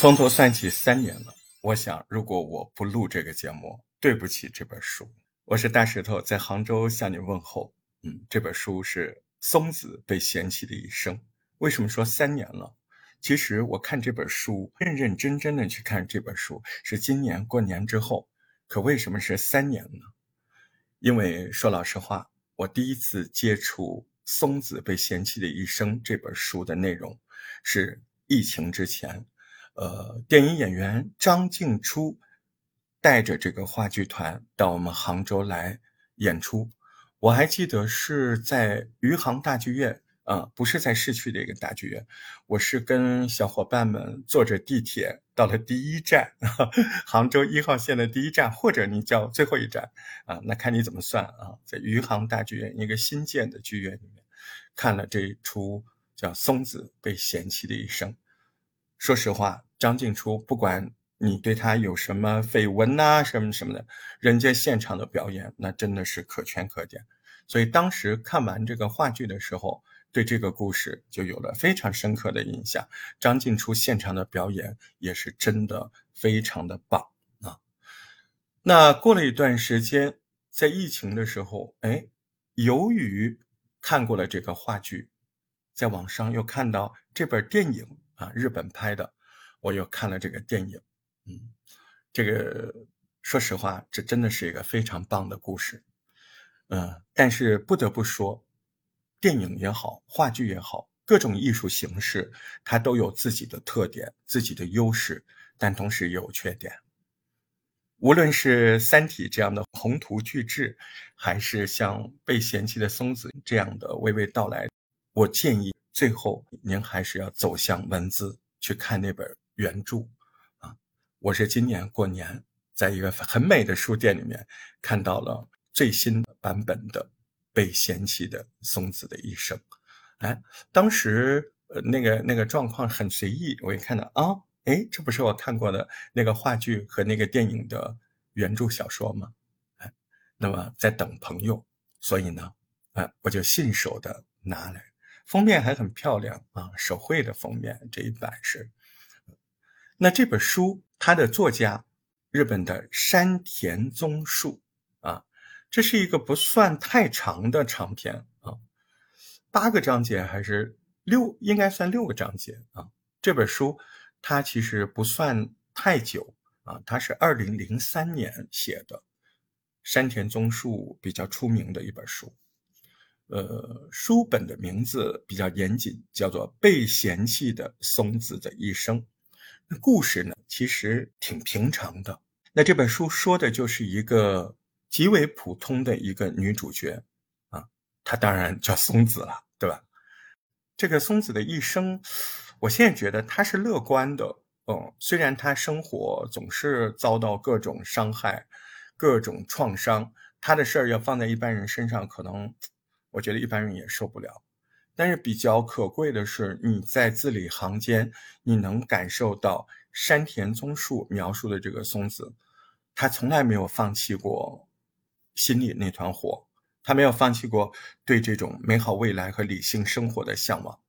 从头算起三年了。我想，如果我不录这个节目，对不起这本书。我是大石头，在杭州向你问候。嗯，这本书是松子被嫌弃的一生。为什么说三年了？其实我看这本书，认认真真的去看这本书，是今年过年之后。可为什么是三年呢？因为说老实话，我第一次接触《松子被嫌弃的一生》这本书的内容，是疫情之前。呃，电影演员张静初带着这个话剧团到我们杭州来演出，我还记得是在余杭大剧院，啊，不是在市区的一个大剧院，我是跟小伙伴们坐着地铁到了第一站，杭州一号线的第一站，或者你叫最后一站，啊，那看你怎么算啊，在余杭大剧院一个新建的剧院里面，看了这一出叫《松子被嫌弃的一生》，说实话。张静初，不管你对他有什么绯闻呐，什么什么的，人家现场的表演那真的是可圈可点。所以当时看完这个话剧的时候，对这个故事就有了非常深刻的印象。张静初现场的表演也是真的非常的棒啊。那过了一段时间，在疫情的时候，哎，由于看过了这个话剧，在网上又看到这本电影啊，日本拍的。我又看了这个电影，嗯，这个说实话，这真的是一个非常棒的故事，嗯，但是不得不说，电影也好，话剧也好，各种艺术形式，它都有自己的特点、自己的优势，但同时也有缺点。无论是《三体》这样的宏图巨制，还是像被嫌弃的松子这样的娓娓道来，我建议最后您还是要走向文字去看那本。原著，啊，我是今年过年在一个很美的书店里面看到了最新版本的《被嫌弃的松子的一生》。哎，当时呃那个那个状况很随意，我一看到啊，哎，这不是我看过的那个话剧和那个电影的原著小说吗？哎，那么在等朋友，所以呢，哎，我就信手的拿来，封面还很漂亮啊，手绘的封面这一版是。那这本书，它的作家，日本的山田宗树啊，这是一个不算太长的长篇啊，八个章节还是六，应该算六个章节啊。这本书它其实不算太久啊，它是二零零三年写的，山田宗树比较出名的一本书。呃，书本的名字比较严谨，叫做《被嫌弃的松子的一生》。故事呢，其实挺平常的。那这本书说的就是一个极为普通的一个女主角啊，她当然叫松子了，对吧？这个松子的一生，我现在觉得她是乐观的。嗯，虽然她生活总是遭到各种伤害、各种创伤，她的事儿要放在一般人身上，可能我觉得一般人也受不了。但是比较可贵的是，你在字里行间，你能感受到山田宗树描述的这个松子，他从来没有放弃过心里那团火，他没有放弃过对这种美好未来和理性生活的向往。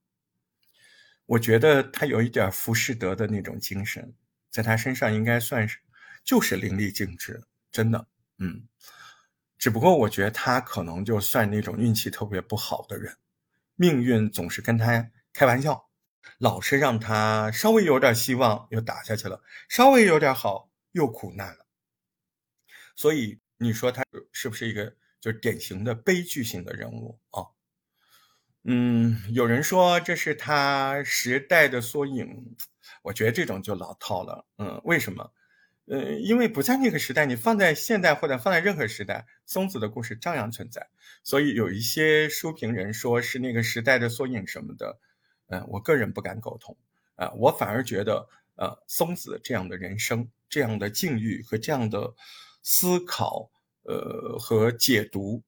我觉得他有一点浮士德的那种精神，在他身上应该算是就是淋漓尽致，真的，嗯。只不过我觉得他可能就算那种运气特别不好的人。命运总是跟他开玩笑，老是让他稍微有点希望又打下去了，稍微有点好又苦难了。所以你说他是不是一个就是典型的悲剧性的人物啊？嗯，有人说这是他时代的缩影，我觉得这种就老套了。嗯，为什么？呃，因为不在那个时代，你放在现代或者放在任何时代，松子的故事照样存在。所以有一些书评人说是那个时代的缩影什么的，嗯，我个人不敢苟同。啊，我反而觉得，呃，松子这样的人生、这样的境遇和这样的思考，呃，和解读，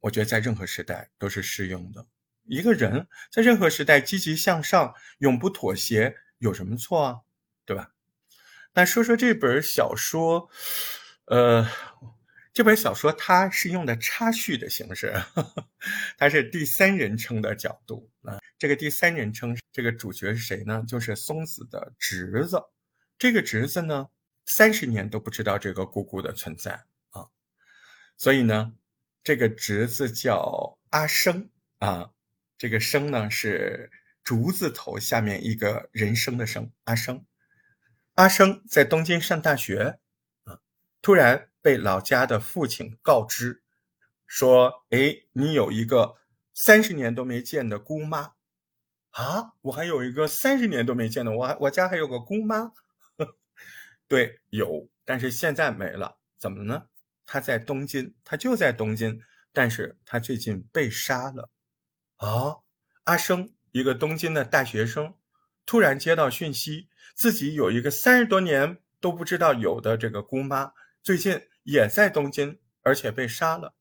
我觉得在任何时代都是适用的。一个人在任何时代积极向上、永不妥协，有什么错啊？对吧？那说说这本小说，呃，这本小说它是用的插叙的形式，它是第三人称的角度啊。这个第三人称，这个主角是谁呢？就是松子的侄子。这个侄子呢，三十年都不知道这个姑姑的存在啊。所以呢，这个侄子叫阿生啊。这个生呢是竹字头下面一个人生的生，阿生。阿生在东京上大学啊，突然。被老家的父亲告知，说：“哎，你有一个三十年都没见的姑妈啊！我还有一个三十年都没见的，我我家还有个姑妈。对，有，但是现在没了。怎么呢？他在东京，他就在东京，但是他最近被杀了。啊，阿生，一个东京的大学生，突然接到讯息，自己有一个三十多年都不知道有的这个姑妈，最近。也在东京，而且被杀了。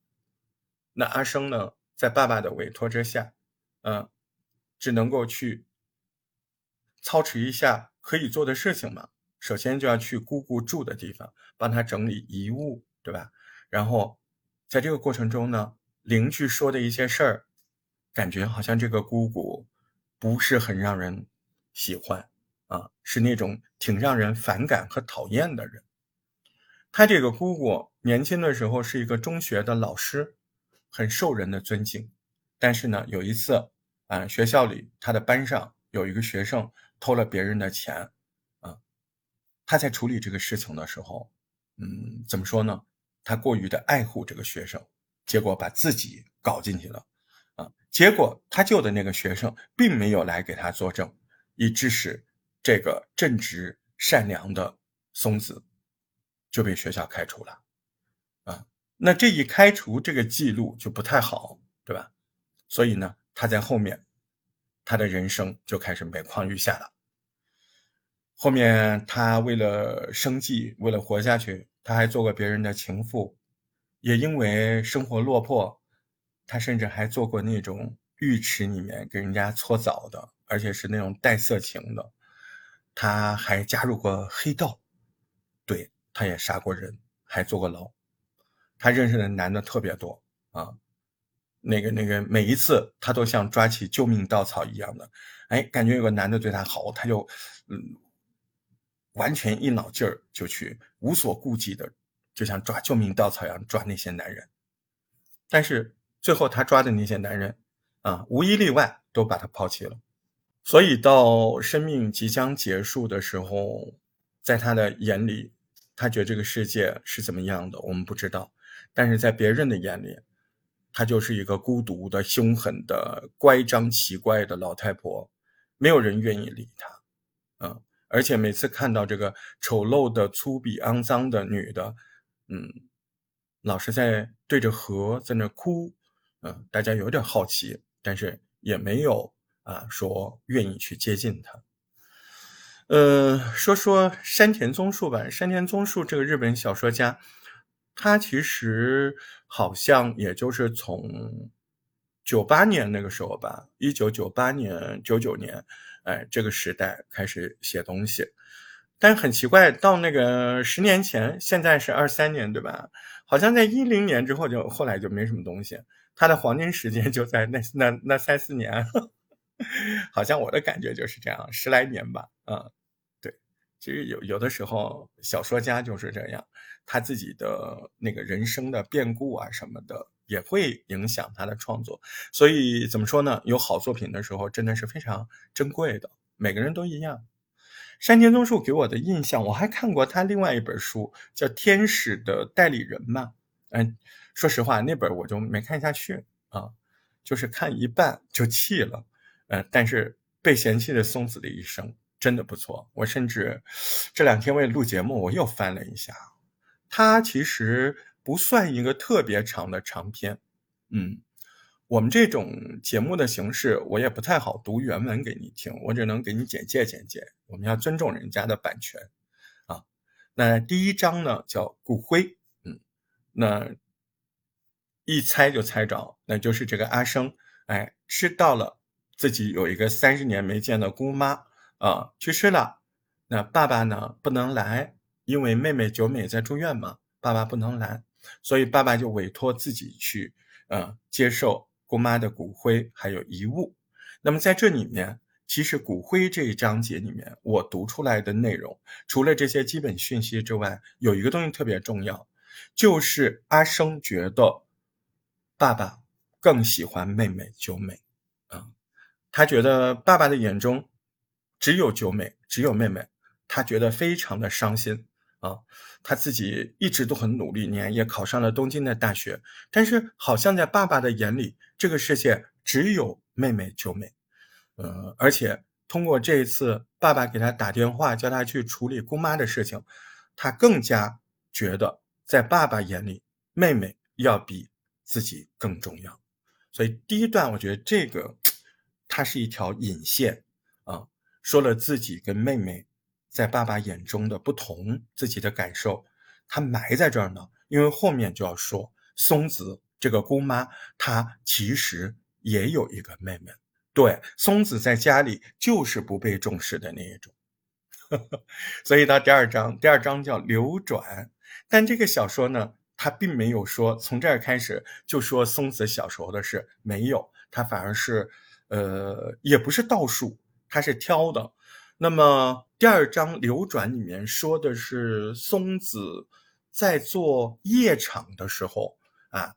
那阿生呢，在爸爸的委托之下，嗯，只能够去操持一下可以做的事情嘛。首先就要去姑姑住的地方，帮她整理遗物，对吧？然后在这个过程中呢，邻居说的一些事儿，感觉好像这个姑姑不是很让人喜欢啊，是那种挺让人反感和讨厌的人。他这个姑姑年轻的时候是一个中学的老师，很受人的尊敬。但是呢，有一次啊，学校里他的班上有一个学生偷了别人的钱，啊，他在处理这个事情的时候，嗯，怎么说呢？他过于的爱护这个学生，结果把自己搞进去了，啊，结果他救的那个学生并没有来给他作证，以致使这个正直善良的松子。就被学校开除了，啊，那这一开除，这个记录就不太好，对吧？所以呢，他在后面，他的人生就开始每况愈下了。后面他为了生计，为了活下去，他还做过别人的情妇，也因为生活落魄，他甚至还做过那种浴池里面给人家搓澡的，而且是那种带色情的。他还加入过黑道，对。他也杀过人，还坐过牢。他认识的男的特别多啊，那个那个，每一次他都像抓起救命稻草一样的，哎，感觉有个男的对他好，他就嗯，完全一脑劲儿就去无所顾忌的，就像抓救命稻草一样抓那些男人。但是最后他抓的那些男人啊，无一例外都把他抛弃了。所以到生命即将结束的时候，在他的眼里。他觉得这个世界是怎么样的，我们不知道，但是在别人的眼里，她就是一个孤独的、凶狠的、乖张奇怪的老太婆，没有人愿意理她，嗯，而且每次看到这个丑陋的、粗鄙、肮脏的女的，嗯，老是在对着河在那哭，嗯，大家有点好奇，但是也没有啊说愿意去接近他。呃，说说山田宗树吧。山田宗树这个日本小说家，他其实好像也就是从九八年那个时候吧，一九九八年、九九年，哎，这个时代开始写东西。但很奇怪，到那个十年前，现在是二三年，对吧？好像在一零年之后，就后来就没什么东西。他的黄金时间就在那那那三四年，好像我的感觉就是这样，十来年吧，啊。其实有有的时候，小说家就是这样，他自己的那个人生的变故啊什么的，也会影响他的创作。所以怎么说呢？有好作品的时候，真的是非常珍贵的。每个人都一样。山田宗树给我的印象，我还看过他另外一本书，叫《天使的代理人》嘛。嗯，说实话，那本我就没看下去啊，就是看一半就弃了。呃，但是被嫌弃的松子的一生。真的不错，我甚至这两天为了录节目，我又翻了一下。它其实不算一个特别长的长篇，嗯，我们这种节目的形式，我也不太好读原文给你听，我只能给你简介简介。我们要尊重人家的版权啊。那第一章呢叫骨灰，嗯，那一猜就猜着，那就是这个阿生，哎，知道了自己有一个三十年没见的姑妈。啊，去世了。那爸爸呢？不能来，因为妹妹九美在住院嘛。爸爸不能来，所以爸爸就委托自己去，呃，接受姑妈的骨灰还有遗物。那么在这里面，其实骨灰这一章节里面，我读出来的内容，除了这些基本讯息之外，有一个东西特别重要，就是阿生觉得爸爸更喜欢妹妹九美，他觉得爸爸的眼中只有九美，只有妹妹，他觉得非常的伤心。啊，他自己一直都很努力，年也考上了东京的大学，但是好像在爸爸的眼里，这个世界只有妹妹九美，呃，而且通过这一次爸爸给他打电话，叫他去处理姑妈的事情，他更加觉得在爸爸眼里，妹妹要比自己更重要。所以第一段，我觉得这个它是一条引线啊，说了自己跟妹妹。在爸爸眼中的不同，自己的感受，他埋在这儿呢。因为后面就要说，松子这个姑妈，她其实也有一个妹妹。对，松子在家里就是不被重视的那一种。所以到第二章，第二章叫流转。但这个小说呢，它并没有说从这儿开始就说松子小时候的事，没有，它反而是，呃，也不是倒数，他是挑的。那么第二章流转里面说的是松子在做夜场的时候啊，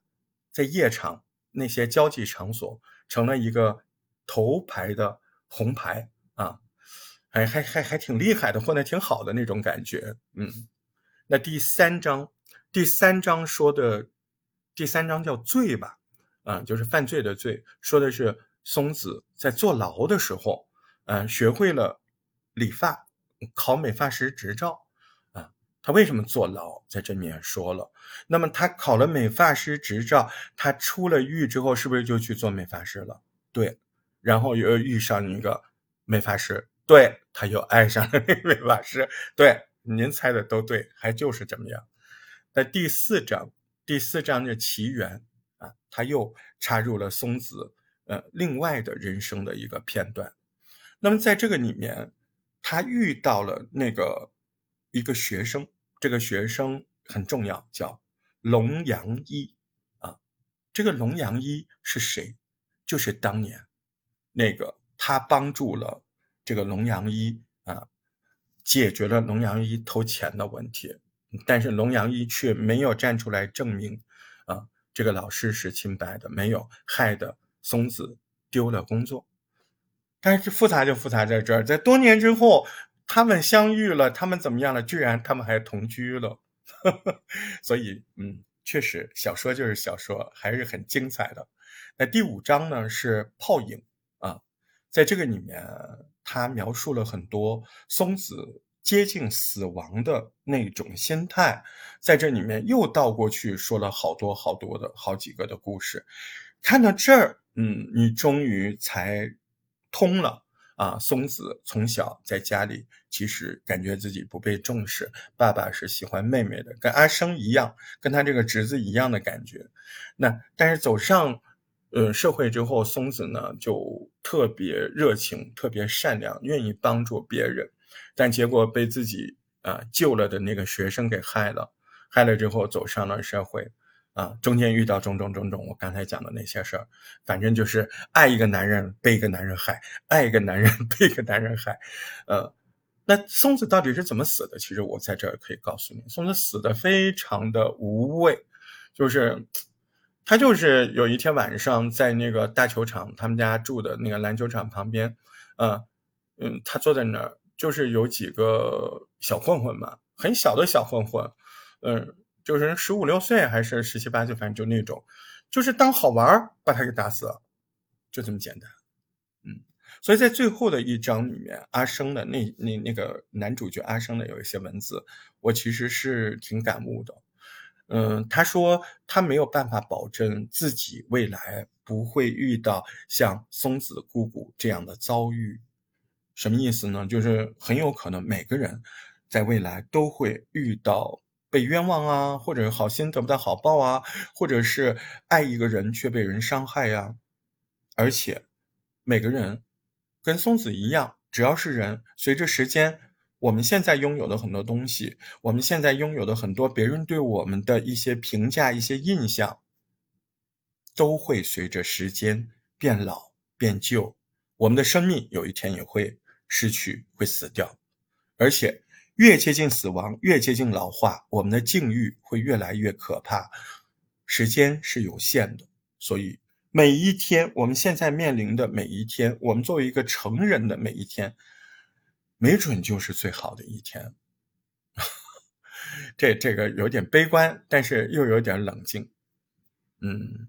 在夜场那些交际场所成了一个头牌的红牌啊，还还还还挺厉害的，混得挺好的那种感觉。嗯，那第三章第三章说的第三章叫罪吧，啊，就是犯罪的罪，说的是松子在坐牢的时候，嗯，学会了。理发，考美发师执照，啊，他为什么坐牢？在这里面说了。那么他考了美发师执照，他出了狱之后，是不是就去做美发师了？对，然后又遇上一个美发师，对，他又爱上了那 美发师。对，您猜的都对，还就是这么样。在第四章，第四章的奇缘啊，他又插入了松子呃另外的人生的一个片段。那么在这个里面。他遇到了那个一个学生，这个学生很重要，叫龙阳一啊。这个龙阳一是谁？就是当年那个他帮助了这个龙阳一啊，解决了龙阳一偷钱的问题。但是龙阳一却没有站出来证明啊，这个老师是清白的，没有害的松子丢了工作。但是复杂就复杂在这儿，在多年之后，他们相遇了，他们怎么样了？居然他们还同居了，所以，嗯，确实，小说就是小说，还是很精彩的。那第五章呢是泡影啊，在这个里面，他描述了很多松子接近死亡的那种心态，在这里面又倒过去说了好多好多的好几个的故事。看到这儿，嗯，你终于才。通了啊！松子从小在家里，其实感觉自己不被重视。爸爸是喜欢妹妹的，跟阿生一样，跟他这个侄子一样的感觉。那但是走上呃社会之后，松子呢就特别热情，特别善良，愿意帮助别人。但结果被自己啊救了的那个学生给害了，害了之后走上了社会。啊，中间遇到种种种种，我刚才讲的那些事儿，反正就是爱一个男人被一个男人害，爱一个男人 被一个男人害，呃，那松子到底是怎么死的？其实我在这儿可以告诉你，松子死的非常的无畏，就是他就是有一天晚上在那个大球场，他们家住的那个篮球场旁边，呃，嗯，他坐在那儿，就是有几个小混混嘛，很小的小混混，嗯。就是十五六岁还是十七八岁，反正就那种，就是当好玩把他给打死了，就这么简单。嗯，所以在最后的一章里面，阿生的那那那个男主角阿生的有一些文字，我其实是挺感悟的。嗯，他说他没有办法保证自己未来不会遇到像松子姑姑这样的遭遇，什么意思呢？就是很有可能每个人在未来都会遇到。被冤枉啊，或者好心得不到好报啊，或者是爱一个人却被人伤害呀。而且，每个人跟松子一样，只要是人，随着时间我们现在拥有的很多东西，我们现在拥有的很多别人对我们的一些评价、一些印象，都会随着时间变老、变旧。我们的生命有一天也会失去、会死掉，而且越接近死亡，越接近老化，我们的境遇会越来越可怕。时间是有限的，所以每一天，我们现在面临的每一天，我们作为一个成人的每一天。没准就是最好的一天，这这个有点悲观，但是又有点冷静。嗯，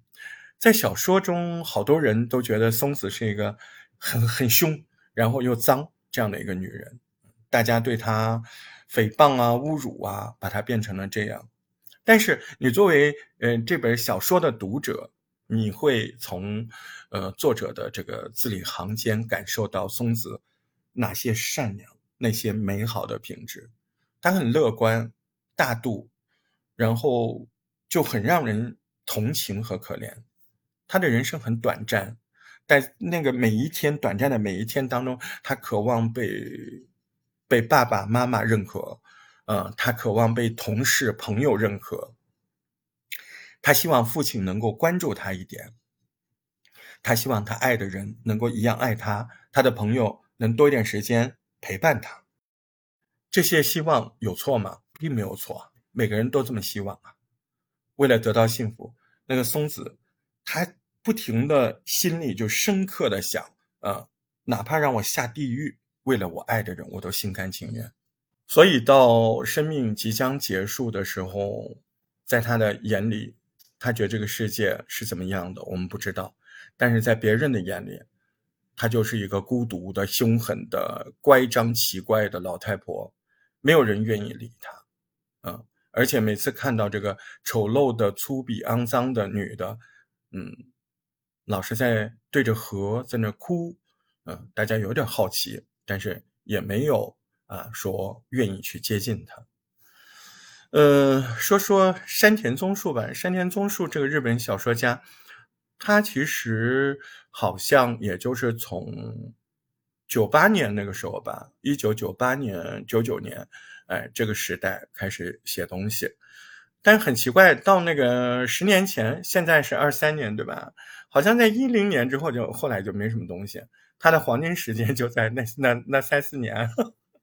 在小说中，好多人都觉得松子是一个很很凶，然后又脏这样的一个女人，大家对他诽谤啊、侮辱啊，把他变成了这样。但是你作为嗯这本小说的读者，你会从呃作者的这个字里行间感受到松子。哪些善良，那些美好的品质，他很乐观、大度，然后就很让人同情和可怜。他的人生很短暂，在那个每一天短暂的每一天当中，他渴望被被爸爸妈妈认可，嗯，他渴望被同事朋友认可，他希望父亲能够关注他一点，他希望他爱的人能够一样爱他，他的朋友。能多一点时间陪伴他，这些希望有错吗？并没有错，每个人都这么希望啊。为了得到幸福，那个松子，他不停的心里就深刻的想，呃，哪怕让我下地狱，为了我爱的人，我都心甘情愿。所以到生命即将结束的时候，在他的眼里，他觉得这个世界是怎么样的，我们不知道，但是在别人的眼里。她就是一个孤独的、凶狠的、乖张奇怪的老太婆，没有人愿意理她，嗯，而且每次看到这个丑陋的、粗鄙、肮脏的女的，嗯，老是在对着河在那哭，嗯，大家有点好奇，但是也没有啊说愿意去接近他。呃，说说山田宗树吧，山田宗树这个日本小说家。他其实好像也就是从九八年那个时候吧，一九九八年、九九年，哎，这个时代开始写东西。但是很奇怪，到那个十年前，现在是二三年，对吧？好像在一零年之后就后来就没什么东西。他的黄金时间就在那那那三四年，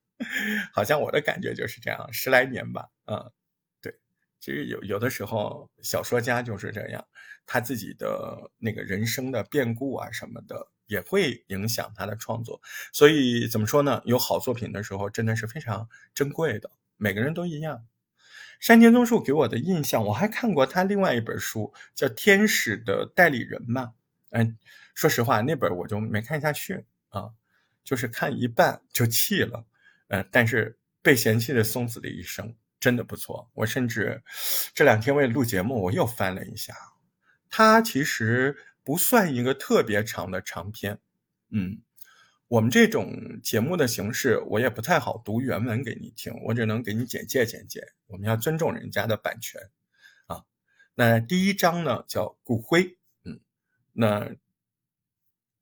好像我的感觉就是这样，十来年吧，嗯。对其实有有的时候，小说家就是这样，他自己的那个人生的变故啊什么的，也会影响他的创作。所以怎么说呢？有好作品的时候，真的是非常珍贵的。每个人都一样。山田宗树给我的印象，我还看过他另外一本书，叫《天使的代理人》嘛。嗯，说实话，那本我就没看下去啊，就是看一半就弃了。嗯，但是被嫌弃的松子的一生。真的不错，我甚至这两天为了录节目，我又翻了一下。它其实不算一个特别长的长篇，嗯，我们这种节目的形式，我也不太好读原文给你听，我只能给你简介简介。我们要尊重人家的版权啊。那第一章呢叫骨灰，那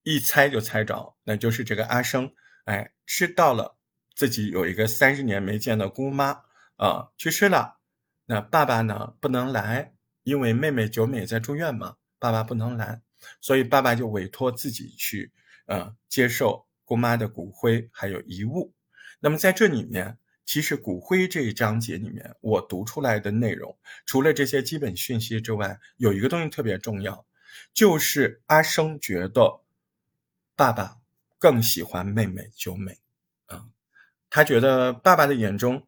一猜就猜着，那就是这个阿生，哎，知道了自己有一个三十年没见的姑妈。啊，去世了。那爸爸呢？不能来，因为妹妹九美在住院嘛，爸爸不能来，所以爸爸就委托自己去，呃，接受姑妈的骨灰还有遗物。那么在这里面，其实骨灰这一章节里面，我读出来的内容，除了这些基本讯息之外，有一个东西特别重要，就是阿生觉得爸爸更喜欢妹妹九美，啊，他觉得爸爸的眼中。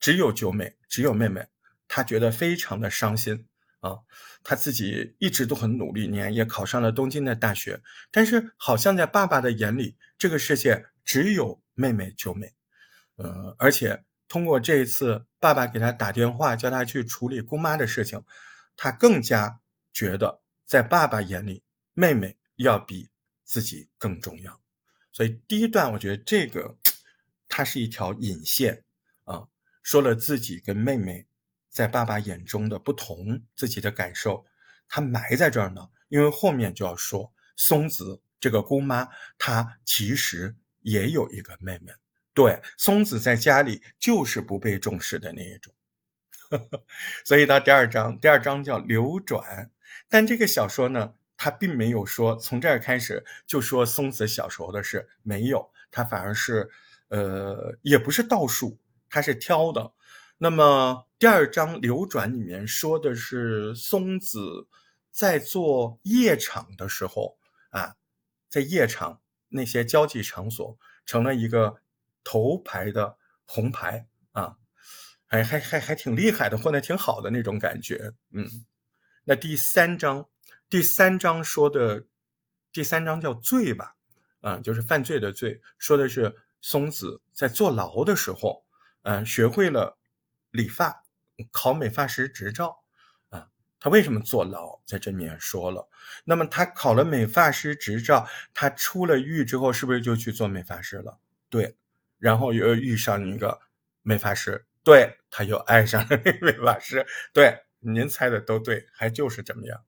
只有九美，只有妹妹，他觉得非常的伤心啊！他自己一直都很努力，年也考上了东京的大学，但是好像在爸爸的眼里，这个世界只有妹妹九美。呃，而且通过这一次爸爸给他打电话，叫他去处理姑妈的事情，他更加觉得在爸爸眼里，妹妹要比自己更重要。所以第一段，我觉得这个它是一条引线啊。说了自己跟妹妹在爸爸眼中的不同，自己的感受，他埋在这儿呢。因为后面就要说松子这个姑妈，她其实也有一个妹妹，对，松子在家里就是不被重视的那一种。所以到第二章，第二章叫流转，但这个小说呢，他并没有说从这儿开始就说松子小时候的事，没有，他反而是，呃，也不是倒数，他是挑的。那么第二章流转里面说的是松子在做夜场的时候啊，在夜场那些交际场所成了一个头牌的红牌啊。还还还还挺厉害的，混得挺好的那种感觉，嗯。那第三章，第三章说的，第三章叫罪吧，啊，就是犯罪的罪，说的是松子在坐牢的时候，嗯，学会了理发，考美发师执照，啊，他为什么坐牢，在这里面说了。那么他考了美发师执照，他出了狱之后，是不是就去做美发师了？对，然后又遇上一个美发师。对，他又爱上了那位法师。对，您猜的都对，还就是怎么样。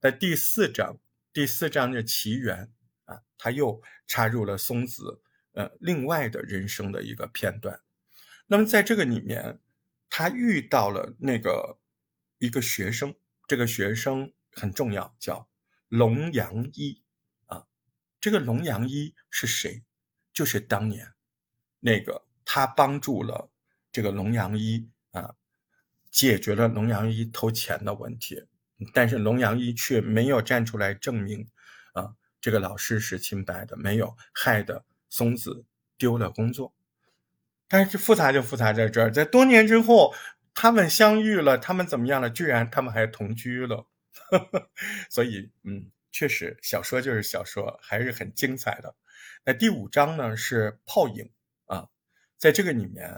那第四章，第四章的奇缘啊，他又插入了松子呃另外的人生的一个片段。那么在这个里面，他遇到了那个一个学生，这个学生很重要，叫龙阳一啊。这个龙阳一是谁？就是当年那个他帮助了。这个龙阳一，解决了龙阳一偷钱的问题，但是龙阳一却没有站出来证明啊，这个老师是清白的，没有害得松子丢了工作。但是复杂就复杂在这儿，在多年之后，他们相遇了，他们怎么样了？居然他们还同居了。所以，嗯，确实，小说就是小说，还是很精彩的。那第五章呢是泡影啊，在这个里面。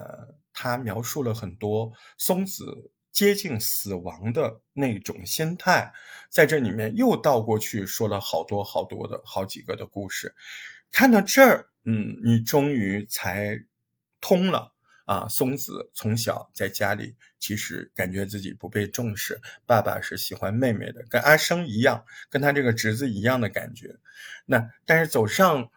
他描述了很多松子接近死亡的那种心态，在这里面又倒过去说了好多好多的好几个的故事。看到这儿，嗯，你终于才通了啊！松子从小在家里其实感觉自己不被重视，爸爸是喜欢妹妹的，跟阿生一样，跟他这个侄子一样的感觉。那但是走上。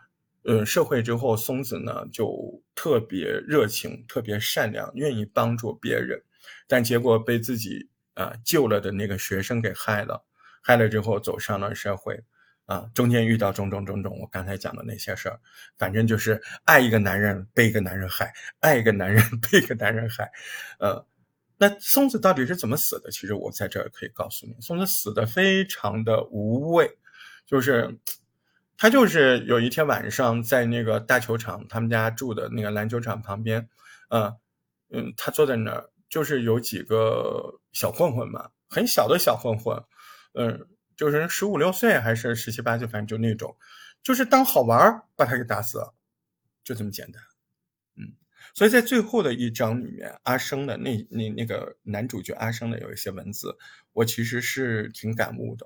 呃，社会之后，松子呢就特别热情，特别善良，愿意帮助别人，但结果被自己啊救了的那个学生给害了，害了之后走上了社会，啊，中间遇到种种种种，我刚才讲的那些事儿，反正就是爱一个男人被一个男人害，爱一个男人 被一个男人害，呃，那松子到底是怎么死的？其实我在这儿可以告诉你，松子死的非常的无畏，就是。他就是有一天晚上在那个大球场，他们家住的那个篮球场旁边，嗯嗯，他坐在那儿，就是有几个小混混嘛，很小的小混混，嗯，就是十五六岁还是十七八岁，反正就那种，就是当好玩把他给打死了，就这么简单，嗯，所以在最后的一章里面，阿生的那那那个男主角阿生的有一些文字，我其实是挺感悟的。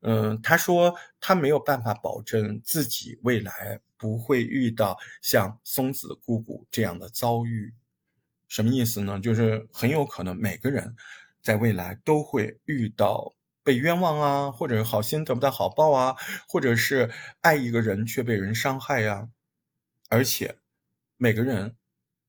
嗯，他说他没有办法保证自己未来不会遇到像松子姑姑这样的遭遇，什么意思呢？就是很有可能每个人在未来都会遇到被冤枉啊，或者好心得不到好报啊，或者是爱一个人却被人伤害呀。而且每个人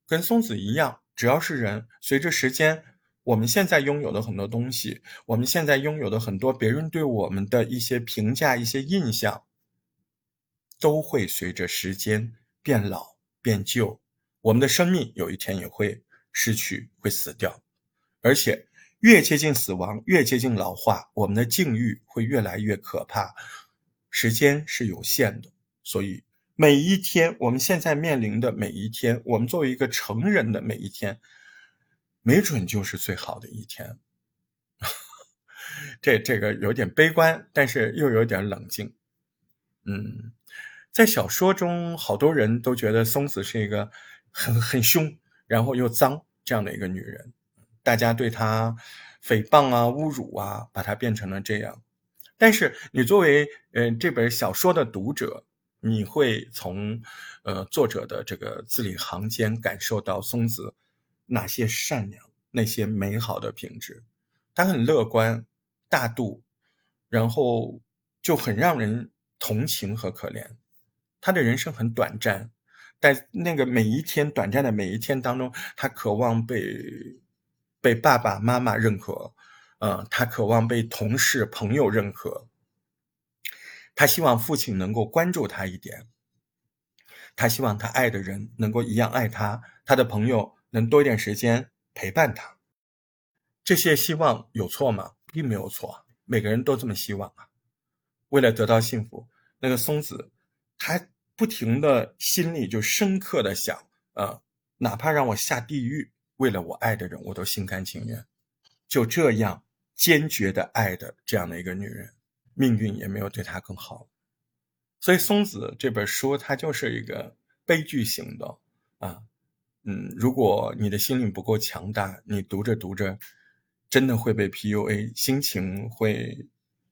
跟松子一样，只要是人，随着时间。我们现在拥有的很多东西，我们现在拥有的很多别人对我们的一些评价、一些印象，都会随着时间变老、变旧。我们的生命有一天也会失去、会死掉，而且越接近死亡、越接近老化，我们的境遇会越来越可怕。时间是有限的，所以每一天，我们现在面临的每一天，我们作为一个成人的每一天。没准就是最好的一天，这这个有点悲观，但是又有点冷静。嗯，在小说中，好多人都觉得松子是一个很很凶，然后又脏这样的一个女人，大家对她诽谤啊、侮辱啊，把她变成了这样。但是你作为嗯这本小说的读者，你会从呃作者的这个字里行间感受到松子。哪些善良，那些美好的品质，他很乐观、大度，然后就很让人同情和可怜。他的人生很短暂，在那个每一天短暂的每一天当中，他渴望被被爸爸妈妈认可，嗯，他渴望被同事朋友认可，他希望父亲能够关注他一点，他希望他爱的人能够一样爱他，他的朋友能多一点时间陪伴他。这些希望有错吗？并没有错，每个人都这么希望啊。为了得到幸福，那个松子，他。不停的心里就深刻的想，呃，哪怕让我下地狱，为了我爱的人，我都心甘情愿。就这样坚决的爱的这样的一个女人，命运也没有对她更好。所以松子这本书，它就是一个悲剧型的啊，嗯，如果你的心灵不够强大，你读着读着，真的会被 PUA，心情会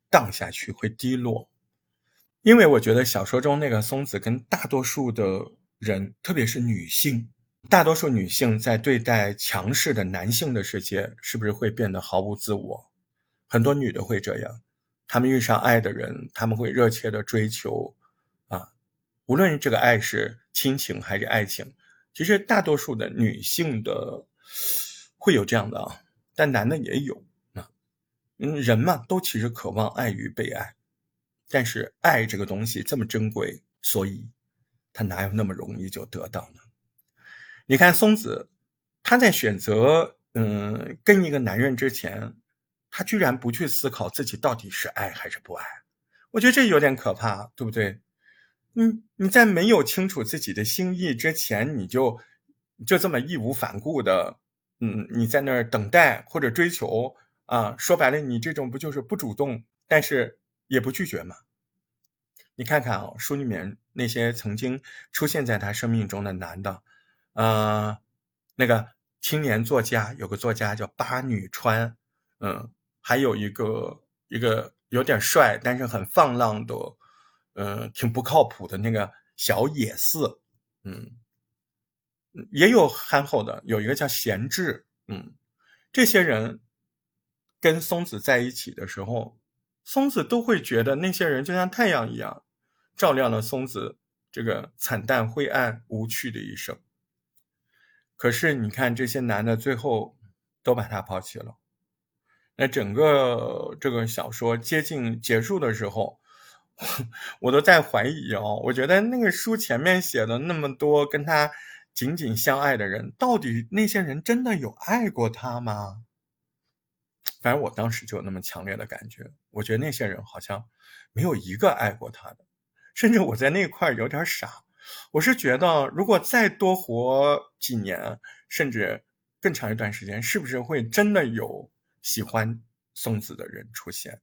荡下去，会低落。因为我觉得小说中那个松子跟大多数的人，特别是女性，大多数女性在对待强势的男性的世界，是不是会变得毫无自我？很多女的会这样，她们遇上爱的人，他们会热切的追求，啊，无论这个爱是亲情还是爱情，其实大多数的女性的会有这样的啊，但男的也有啊，嗯，人嘛，都其实渴望爱与被爱。但是爱这个东西这么珍贵，所以他哪有那么容易就得到呢？你看松子，他在选择嗯跟一个男人之前，他居然不去思考自己到底是爱还是不爱，我觉得这有点可怕，对不对？嗯，你在没有清楚自己的心意之前，你就就这么义无反顾的，嗯，你在那儿等待或者追求啊，说白了，你这种不就是不主动？但是。也不拒绝吗？你看看啊，书里面那些曾经出现在他生命中的男的，呃，那个青年作家，有个作家叫八女川，嗯，还有一个一个有点帅但是很放浪的，嗯，挺不靠谱的那个小野寺，嗯，也有憨厚的，有一个叫贤治，嗯，这些人跟松子在一起的时候。松子都会觉得那些人就像太阳一样，照亮了松子这个惨淡、灰暗、无趣的一生。可是你看，这些男的最后都把他抛弃了。那整个这个小说接近结束的时候，我都在怀疑哦，我觉得那个书前面写的那么多跟他紧紧相爱的人，到底那些人真的有爱过他吗？反正我当时就有那么强烈的感觉，我觉得那些人好像没有一个爱过他的，甚至我在那块有点傻。我是觉得，如果再多活几年，甚至更长一段时间，是不是会真的有喜欢松子的人出现？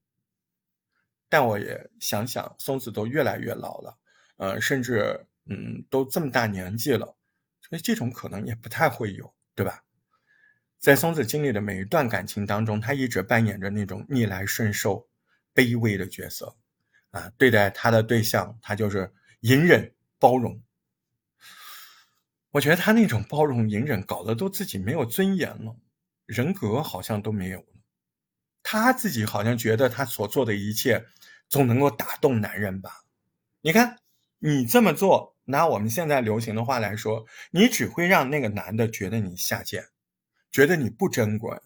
但我也想想，松子都越来越老了，呃，甚至嗯，都这么大年纪了，所以这种可能也不太会有，对吧？在松子经历的每一段感情当中，他一直扮演着那种逆来顺受、卑微的角色，啊，对待他的对象，他就是隐忍包容。我觉得他那种包容、隐忍，搞得都自己没有尊严了，人格好像都没有了。他自己好像觉得他所做的一切，总能够打动男人吧？你看，你这么做，拿我们现在流行的话来说，你只会让那个男的觉得你下贱。觉得你不珍贵，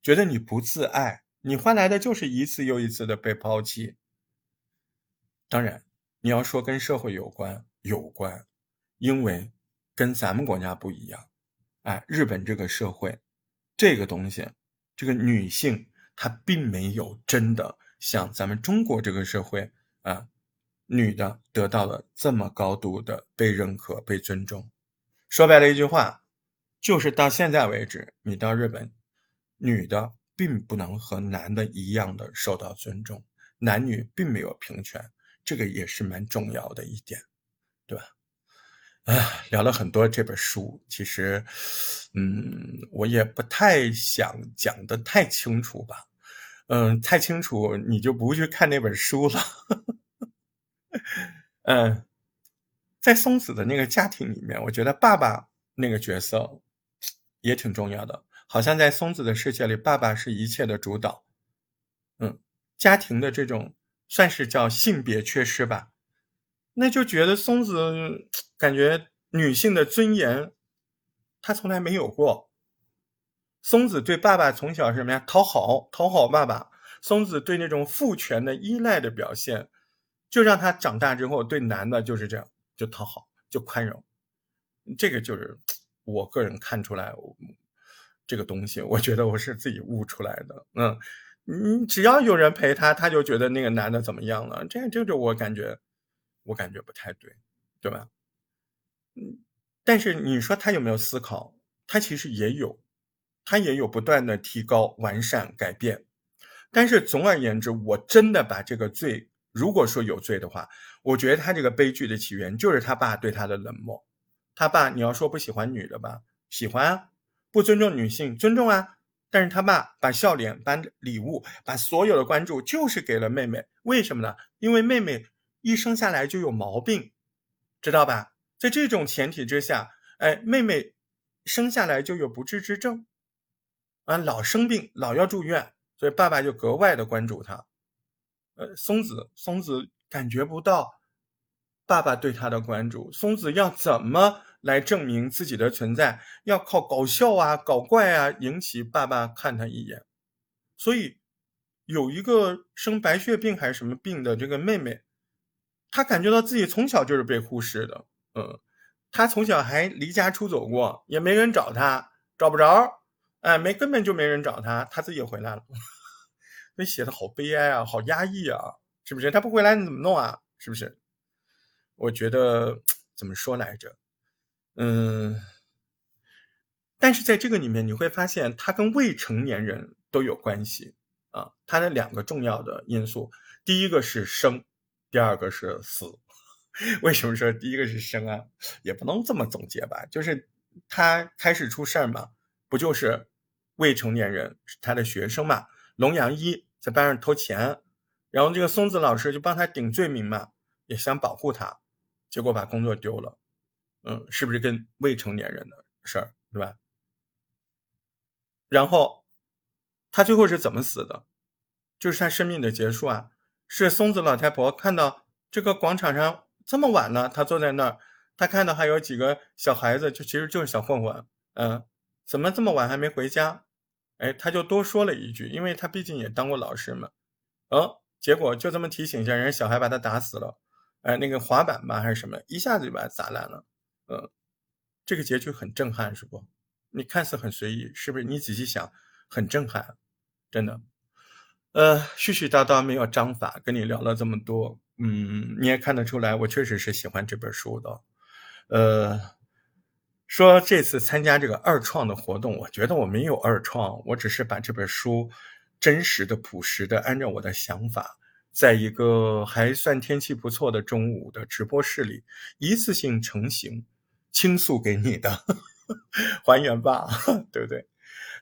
觉得你不自爱，你换来的就是一次又一次的被抛弃。当然，你要说跟社会有关，有关，因为跟咱们国家不一样。哎，日本这个社会，这个东西，这个女性她并没有真的像咱们中国这个社会啊，女的得到了这么高度的被认可、被尊重。说白了一句话。就是到现在为止，你到日本，女的并不能和男的一样的受到尊重，男女并没有平权，这个也是蛮重要的一点，对吧？啊，聊了很多这本书，其实，嗯，我也不太想讲的太清楚吧，嗯，太清楚你就不去看那本书了，嗯，在松子的那个家庭里面，我觉得爸爸那个角色。也挺重要的，好像在松子的世界里，爸爸是一切的主导。嗯，家庭的这种算是叫性别缺失吧，那就觉得松子感觉女性的尊严，他从来没有过。松子对爸爸从小是什么呀？讨好，讨好爸爸。松子对那种父权的依赖的表现，就让他长大之后对男的就是这样，就讨好，就宽容。这个就是我个人看出来，这个东西，我觉得我是自己悟出来的。嗯，你只要有人陪他，他就觉得那个男的怎么样了？这这就我感觉，我感觉不太对，对吧？嗯，但是你说他有没有思考？他其实也有，他也有不断的提高、完善、改变。但是总而言之，我真的把这个罪，如果说有罪的话，我觉得他这个悲剧的起源就是他爸对他的冷漠。他爸，你要说不喜欢女的吧？喜欢啊，不尊重女性，尊重啊。但是他爸把笑脸、把礼物、把所有的关注，就是给了妹妹。为什么呢？因为妹妹一生下来就有毛病，知道吧？在这种前提之下，哎，妹妹生下来就有不治之症，啊，老生病，老要住院。所以爸爸就格外的关注他，呃，松子松子感觉不到爸爸对他的关注，松子要怎么来证明自己的存在？要靠搞笑啊、搞怪啊，引起爸爸看他一眼。所以有一个生白血病还是什么病的这个妹妹，她感觉到自己从小就是被忽视的，嗯，她从小还离家出走过，也没人找她，找不着。哎，没根本就没人找他，他自己回来了。那写的好悲哀啊，好压抑啊，是不是？他不回来你怎么弄啊？是不是？我觉得怎么说来着？嗯，但是在这个里面你会发现，他跟未成年人都有关系啊。他的两个重要的因素，第一个是生，第二个是死。为什么说第一个是生啊？也不能这么总结吧，就是他开始出事儿嘛，不就是？未成年人他的学生嘛？龙阳一在班上偷钱，然后这个松子老师就帮他顶罪名嘛，也想保护他，结果把工作丢了。嗯，是不是跟未成年人的事儿，对吧？然后他最后是怎么死的？就是他生命的结束啊！是松子老太婆看到这个广场上这么晚了，他坐在那儿，他看到还有几个小孩子，就其实就是小混混，嗯，怎么这么晚还没回家？哎，他就多说了一句，因为他毕竟也当过老师嘛。哦，结果就这么提醒一下，人家小孩把他打死了。哎，那个滑板吧还是什么，一下子就把他砸烂了。嗯，这个结局很震撼，是不？你看似很随意，是不是？你仔细想，很震撼，真的。呃，絮絮叨叨没有章法，跟你聊了这么多，嗯，你也看得出来，我确实是喜欢这本书的。呃。说这次参加这个二创的活动，我觉得我没有二创，我只是把这本书真实的、朴实的，按照我的想法，在一个还算天气不错的中午的直播室里，一次性成型，倾诉给你的，还原吧，对不对？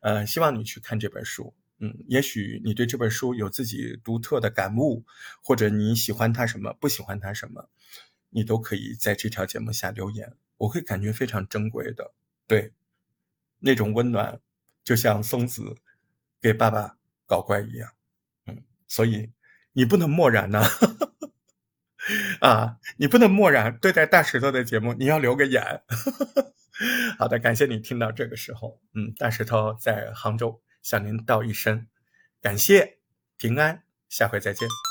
呃，希望你去看这本书，嗯，也许你对这本书有自己独特的感悟，或者你喜欢它什么，不喜欢它什么，你都可以在这条节目下留言。我会感觉非常珍贵的，对，那种温暖，就像松子给爸爸搞怪一样，嗯，所以你不能漠然呐，啊，你不能漠然对待大石头的节目，你要留个言。好的，感谢你听到这个时候，嗯，大石头在杭州向您道一声感谢平安，下回再见。